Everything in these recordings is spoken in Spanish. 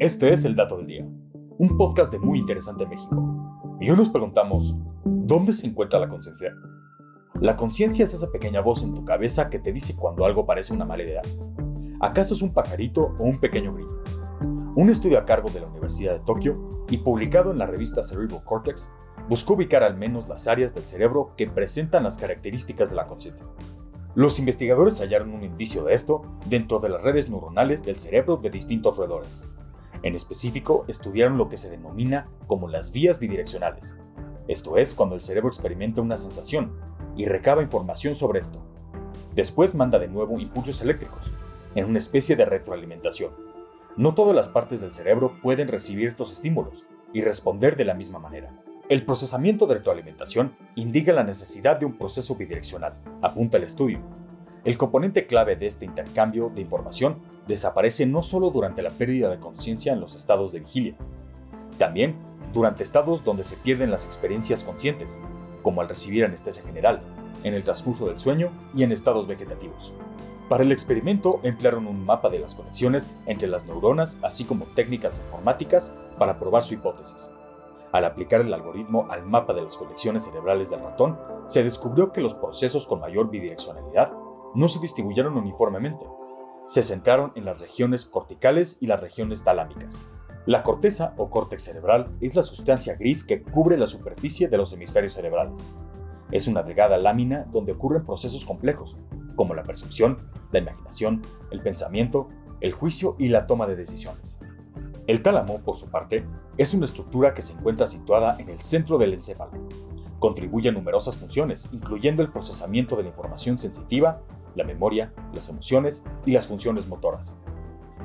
Este es el Dato del Día, un podcast de Muy Interesante México. Y hoy nos preguntamos, ¿dónde se encuentra la conciencia? La conciencia es esa pequeña voz en tu cabeza que te dice cuando algo parece una mala idea. ¿Acaso es un pajarito o un pequeño grillo? Un estudio a cargo de la Universidad de Tokio y publicado en la revista Cerebral Cortex buscó ubicar al menos las áreas del cerebro que presentan las características de la conciencia. Los investigadores hallaron un indicio de esto dentro de las redes neuronales del cerebro de distintos roedores, en específico, estudiaron lo que se denomina como las vías bidireccionales. Esto es cuando el cerebro experimenta una sensación y recaba información sobre esto. Después manda de nuevo impulsos eléctricos, en una especie de retroalimentación. No todas las partes del cerebro pueden recibir estos estímulos y responder de la misma manera. El procesamiento de retroalimentación indica la necesidad de un proceso bidireccional, apunta el estudio, el componente clave de este intercambio de información desaparece no solo durante la pérdida de conciencia en los estados de vigilia, también durante estados donde se pierden las experiencias conscientes, como al recibir anestesia general, en el transcurso del sueño y en estados vegetativos. Para el experimento emplearon un mapa de las conexiones entre las neuronas, así como técnicas informáticas para probar su hipótesis. Al aplicar el algoritmo al mapa de las conexiones cerebrales del ratón, se descubrió que los procesos con mayor bidireccionalidad no se distribuyeron uniformemente. Se centraron en las regiones corticales y las regiones talámicas. La corteza o córtex cerebral es la sustancia gris que cubre la superficie de los hemisferios cerebrales. Es una delgada lámina donde ocurren procesos complejos, como la percepción, la imaginación, el pensamiento, el juicio y la toma de decisiones. El tálamo, por su parte, es una estructura que se encuentra situada en el centro del encéfalo. Contribuye a numerosas funciones, incluyendo el procesamiento de la información sensitiva la memoria, las emociones y las funciones motoras.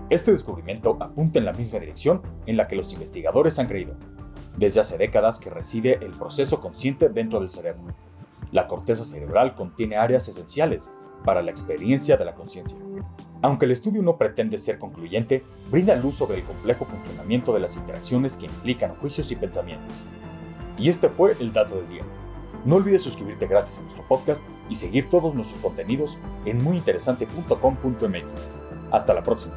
Este descubrimiento apunta en la misma dirección en la que los investigadores han creído, desde hace décadas que reside el proceso consciente dentro del cerebro. La corteza cerebral contiene áreas esenciales para la experiencia de la conciencia. Aunque el estudio no pretende ser concluyente, brinda luz sobre el complejo funcionamiento de las interacciones que implican juicios y pensamientos. Y este fue el dato del día. No olvides suscribirte gratis a nuestro podcast y seguir todos nuestros contenidos en muyinteresante.com.mx. Hasta la próxima.